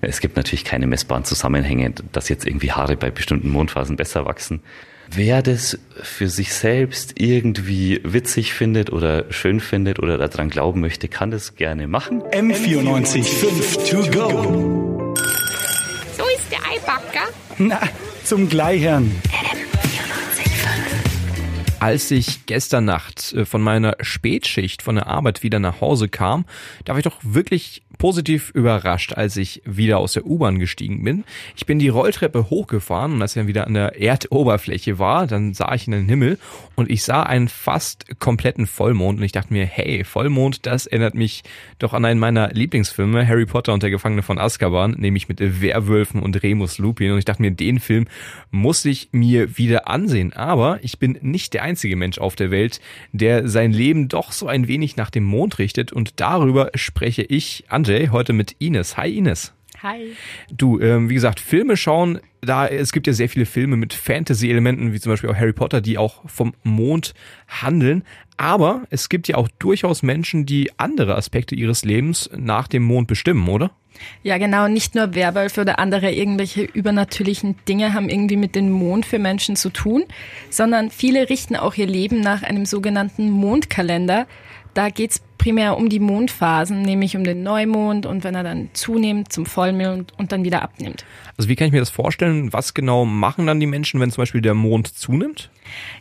Es gibt natürlich keine messbaren Zusammenhänge, dass jetzt irgendwie Haare bei bestimmten Mondphasen besser wachsen. Wer das für sich selbst irgendwie witzig findet oder schön findet oder daran glauben möchte, kann das gerne machen. M94 5 to go. So ist der Eibacker. Na, zum Gleichern. Als ich gestern Nacht äh, von meiner Spätschicht von der Arbeit wieder nach Hause kam, da war ich doch wirklich positiv überrascht, als ich wieder aus der U-Bahn gestiegen bin. Ich bin die Rolltreppe hochgefahren und als ich dann wieder an der Erdoberfläche war, dann sah ich in den Himmel und ich sah einen fast kompletten Vollmond und ich dachte mir, hey, Vollmond, das erinnert mich doch an einen meiner Lieblingsfilme, Harry Potter und der Gefangene von Azkaban, nämlich mit Werwölfen und Remus Lupin. Und ich dachte mir, den Film muss ich mir wieder ansehen, aber ich bin nicht der einzige Mensch auf der Welt, der sein Leben doch so ein wenig nach dem Mond richtet. Und darüber spreche ich, Anjay, heute mit Ines. Hi Ines. Hi. Du, ähm, wie gesagt, Filme schauen, da es gibt ja sehr viele Filme mit Fantasy-Elementen, wie zum Beispiel auch Harry Potter, die auch vom Mond handeln. Aber es gibt ja auch durchaus Menschen, die andere Aspekte ihres Lebens nach dem Mond bestimmen, oder? Ja, genau. Nicht nur Werwölfe oder andere irgendwelche übernatürlichen Dinge haben irgendwie mit dem Mond für Menschen zu tun, sondern viele richten auch ihr Leben nach einem sogenannten Mondkalender. Da geht's primär um die Mondphasen, nämlich um den Neumond und wenn er dann zunimmt zum Vollmond und dann wieder abnimmt. Also wie kann ich mir das vorstellen? Was genau machen dann die Menschen, wenn zum Beispiel der Mond zunimmt?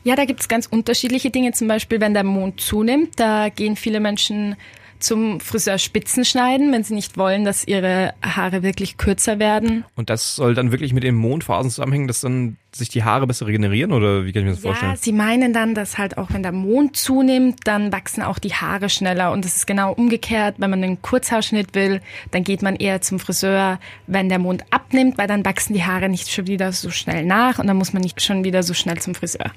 Ja, da gibt's ganz unterschiedliche Dinge. Zum Beispiel, wenn der Mond zunimmt, da gehen viele Menschen zum Friseur Spitzen schneiden, wenn sie nicht wollen, dass ihre Haare wirklich kürzer werden. Und das soll dann wirklich mit den Mondphasen zusammenhängen, dass dann sich die Haare besser regenerieren oder wie kann ich mir das ja, vorstellen? sie meinen dann, dass halt auch wenn der Mond zunimmt, dann wachsen auch die Haare schneller und es ist genau umgekehrt. Wenn man einen Kurzhaarschnitt will, dann geht man eher zum Friseur, wenn der Mond abnimmt, weil dann wachsen die Haare nicht schon wieder so schnell nach und dann muss man nicht schon wieder so schnell zum Friseur.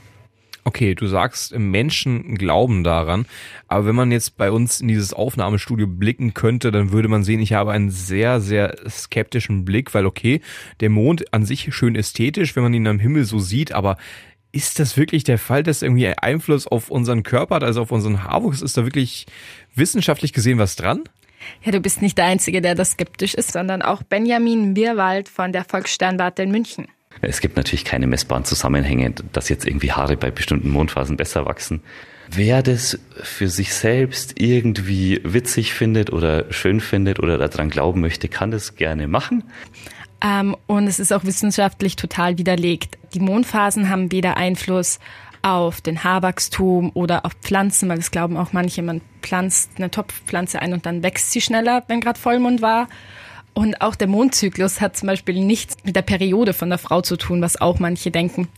Okay, du sagst, Menschen glauben daran, aber wenn man jetzt bei uns in dieses Aufnahmestudio blicken könnte, dann würde man sehen, ich habe einen sehr, sehr skeptischen Blick, weil okay, der Mond an sich schön ästhetisch, wenn man ihn am Himmel so sieht, aber ist das wirklich der Fall, dass irgendwie ein Einfluss auf unseren Körper hat, also auf unseren Haarwuchs? Ist da wirklich wissenschaftlich gesehen was dran? Ja, du bist nicht der Einzige, der das skeptisch ist, sondern auch Benjamin Wirwald von der Volkssternwarte in München. Es gibt natürlich keine messbaren Zusammenhänge, dass jetzt irgendwie Haare bei bestimmten Mondphasen besser wachsen. Wer das für sich selbst irgendwie witzig findet oder schön findet oder daran glauben möchte, kann das gerne machen. Ähm, und es ist auch wissenschaftlich total widerlegt. Die Mondphasen haben weder Einfluss auf den Haarwachstum oder auf Pflanzen, weil es glauben auch manche, man pflanzt eine Topfpflanze ein und dann wächst sie schneller, wenn gerade Vollmond war. Und auch der Mondzyklus hat zum Beispiel nichts mit der Periode von der Frau zu tun, was auch manche denken.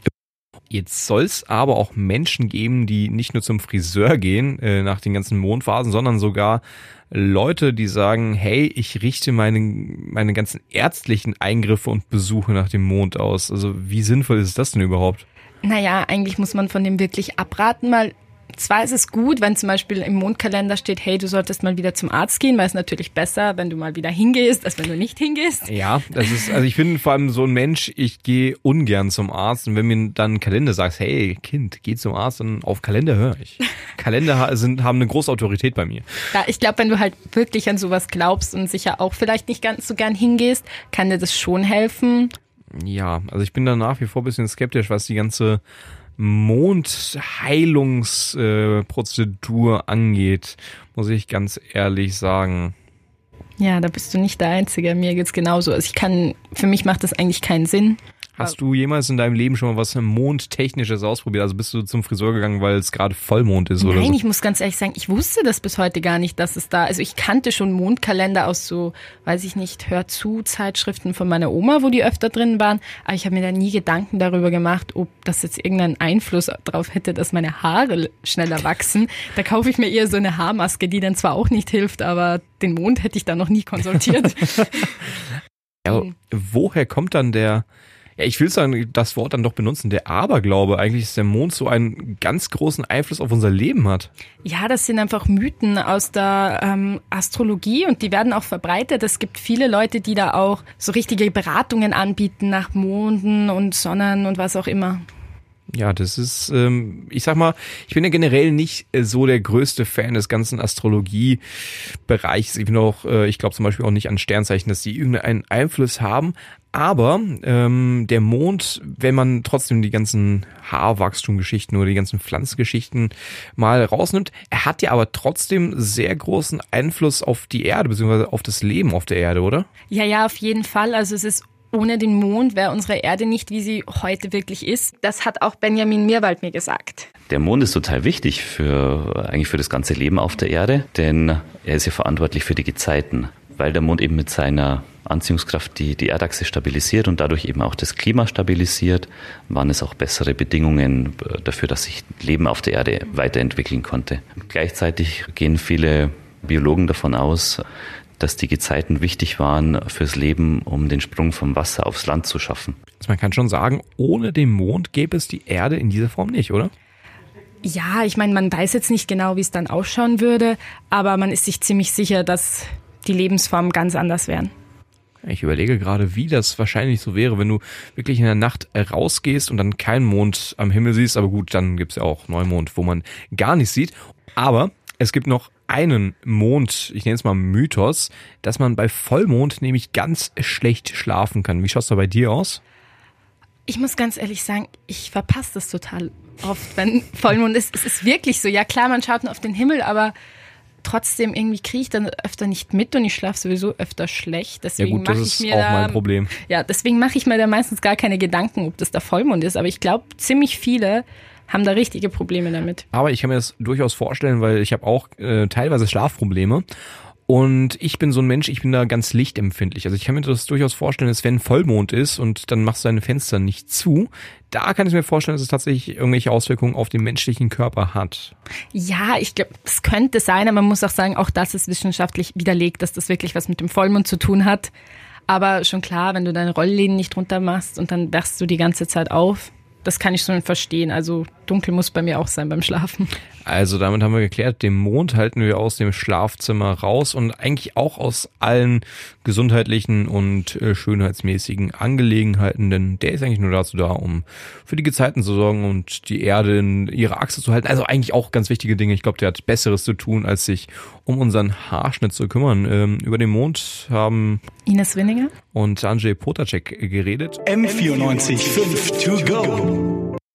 Jetzt soll es aber auch Menschen geben, die nicht nur zum Friseur gehen äh, nach den ganzen Mondphasen, sondern sogar Leute, die sagen, hey, ich richte meine, meine ganzen ärztlichen Eingriffe und Besuche nach dem Mond aus. Also wie sinnvoll ist das denn überhaupt? Naja, eigentlich muss man von dem wirklich abraten, weil zwar ist es gut, wenn zum Beispiel im Mondkalender steht, hey, du solltest mal wieder zum Arzt gehen, weil es natürlich besser, wenn du mal wieder hingehst, als wenn du nicht hingehst. Ja, das ist, also ich bin vor allem so ein Mensch, ich gehe ungern zum Arzt und wenn mir dann ein Kalender sagst, hey Kind, geh zum Arzt, dann auf Kalender höre ich. Kalender sind, haben eine große Autorität bei mir. Ja, ich glaube, wenn du halt wirklich an sowas glaubst und sicher auch vielleicht nicht ganz so gern hingehst, kann dir das schon helfen. Ja, also ich bin da nach wie vor ein bisschen skeptisch, was die ganze Mondheilungsprozedur angeht, muss ich ganz ehrlich sagen. Ja, da bist du nicht der Einzige. Mir geht's genauso. Also ich kann, für mich macht das eigentlich keinen Sinn. Hast du jemals in deinem Leben schon mal was Mondtechnisches ausprobiert? Also bist du zum Friseur gegangen, weil es gerade Vollmond ist oder Nein, so? ich muss ganz ehrlich sagen, ich wusste das bis heute gar nicht, dass es da, also ich kannte schon Mondkalender aus so, weiß ich nicht, Hör zu Zeitschriften von meiner Oma, wo die öfter drin waren, aber ich habe mir da nie Gedanken darüber gemacht, ob das jetzt irgendeinen Einfluss darauf hätte, dass meine Haare schneller wachsen. Da kaufe ich mir eher so eine Haarmaske, die dann zwar auch nicht hilft, aber den Mond hätte ich da noch nie konsultiert. ja, woher kommt dann der ja, ich will sagen, das Wort dann doch benutzen, der Aberglaube eigentlich, dass der Mond so einen ganz großen Einfluss auf unser Leben hat. Ja, das sind einfach Mythen aus der ähm, Astrologie und die werden auch verbreitet. Es gibt viele Leute, die da auch so richtige Beratungen anbieten nach Monden und Sonnen und was auch immer. Ja, das ist, ähm, ich sag mal, ich bin ja generell nicht äh, so der größte Fan des ganzen Astrologie-Bereichs. Ich bin auch, äh, ich glaube zum Beispiel auch nicht an Sternzeichen, dass die irgendeinen Einfluss haben. Aber ähm, der Mond, wenn man trotzdem die ganzen Haarwachstumgeschichten oder die ganzen Pflanzgeschichten mal rausnimmt, er hat ja aber trotzdem sehr großen Einfluss auf die Erde, beziehungsweise auf das Leben auf der Erde, oder? Ja, ja, auf jeden Fall. Also es ist ohne den Mond wäre unsere Erde nicht, wie sie heute wirklich ist. Das hat auch Benjamin Mirwald mir gesagt. Der Mond ist total wichtig für eigentlich für das ganze Leben auf der Erde, denn er ist ja verantwortlich für die Gezeiten, weil der Mond eben mit seiner Anziehungskraft die, die Erdachse stabilisiert und dadurch eben auch das Klima stabilisiert, waren es auch bessere Bedingungen äh, dafür, dass sich Leben auf der Erde weiterentwickeln konnte. Gleichzeitig gehen viele Biologen davon aus, dass die Gezeiten wichtig waren fürs Leben, um den Sprung vom Wasser aufs Land zu schaffen. Also man kann schon sagen, ohne den Mond gäbe es die Erde in dieser Form nicht, oder? Ja, ich meine, man weiß jetzt nicht genau, wie es dann ausschauen würde, aber man ist sich ziemlich sicher, dass die Lebensformen ganz anders wären. Ich überlege gerade, wie das wahrscheinlich so wäre, wenn du wirklich in der Nacht rausgehst und dann keinen Mond am Himmel siehst. Aber gut, dann gibt's ja auch Neumond, wo man gar nicht sieht. Aber es gibt noch einen Mond, ich nenne es mal Mythos, dass man bei Vollmond nämlich ganz schlecht schlafen kann. Wie schaut's da bei dir aus? Ich muss ganz ehrlich sagen, ich verpasse das total oft, wenn Vollmond ist. Es ist wirklich so. Ja klar, man schaut nur auf den Himmel, aber trotzdem irgendwie kriege ich dann öfter nicht mit und ich schlafe sowieso öfter schlecht. Deswegen ja gut, das ist ich mir auch da, mein Problem. Ja, deswegen mache ich mir da meistens gar keine Gedanken, ob das der Vollmond ist. Aber ich glaube, ziemlich viele haben da richtige Probleme damit. Aber ich kann mir das durchaus vorstellen, weil ich habe auch äh, teilweise Schlafprobleme. Und ich bin so ein Mensch, ich bin da ganz lichtempfindlich. Also ich kann mir das durchaus vorstellen, dass wenn Vollmond ist und dann machst du deine Fenster nicht zu, da kann ich mir vorstellen, dass es tatsächlich irgendwelche Auswirkungen auf den menschlichen Körper hat. Ja, ich glaube, es könnte sein, aber man muss auch sagen, auch das ist wissenschaftlich widerlegt, dass das wirklich was mit dem Vollmond zu tun hat. Aber schon klar, wenn du deine Rollläden nicht runter machst und dann wachst du die ganze Zeit auf, das kann ich schon verstehen. Also dunkel muss bei mir auch sein beim Schlafen. Also damit haben wir geklärt, den Mond halten wir aus dem Schlafzimmer raus und eigentlich auch aus allen gesundheitlichen und äh, schönheitsmäßigen Angelegenheiten, denn der ist eigentlich nur dazu da, um für die Gezeiten zu sorgen und die Erde in ihre Achse zu halten. Also eigentlich auch ganz wichtige Dinge. Ich glaube, der hat Besseres zu tun, als sich um unseren Haarschnitt zu kümmern. Ähm, über den Mond haben Ines Winninger und Andrzej Potacek geredet. M94 5 to go.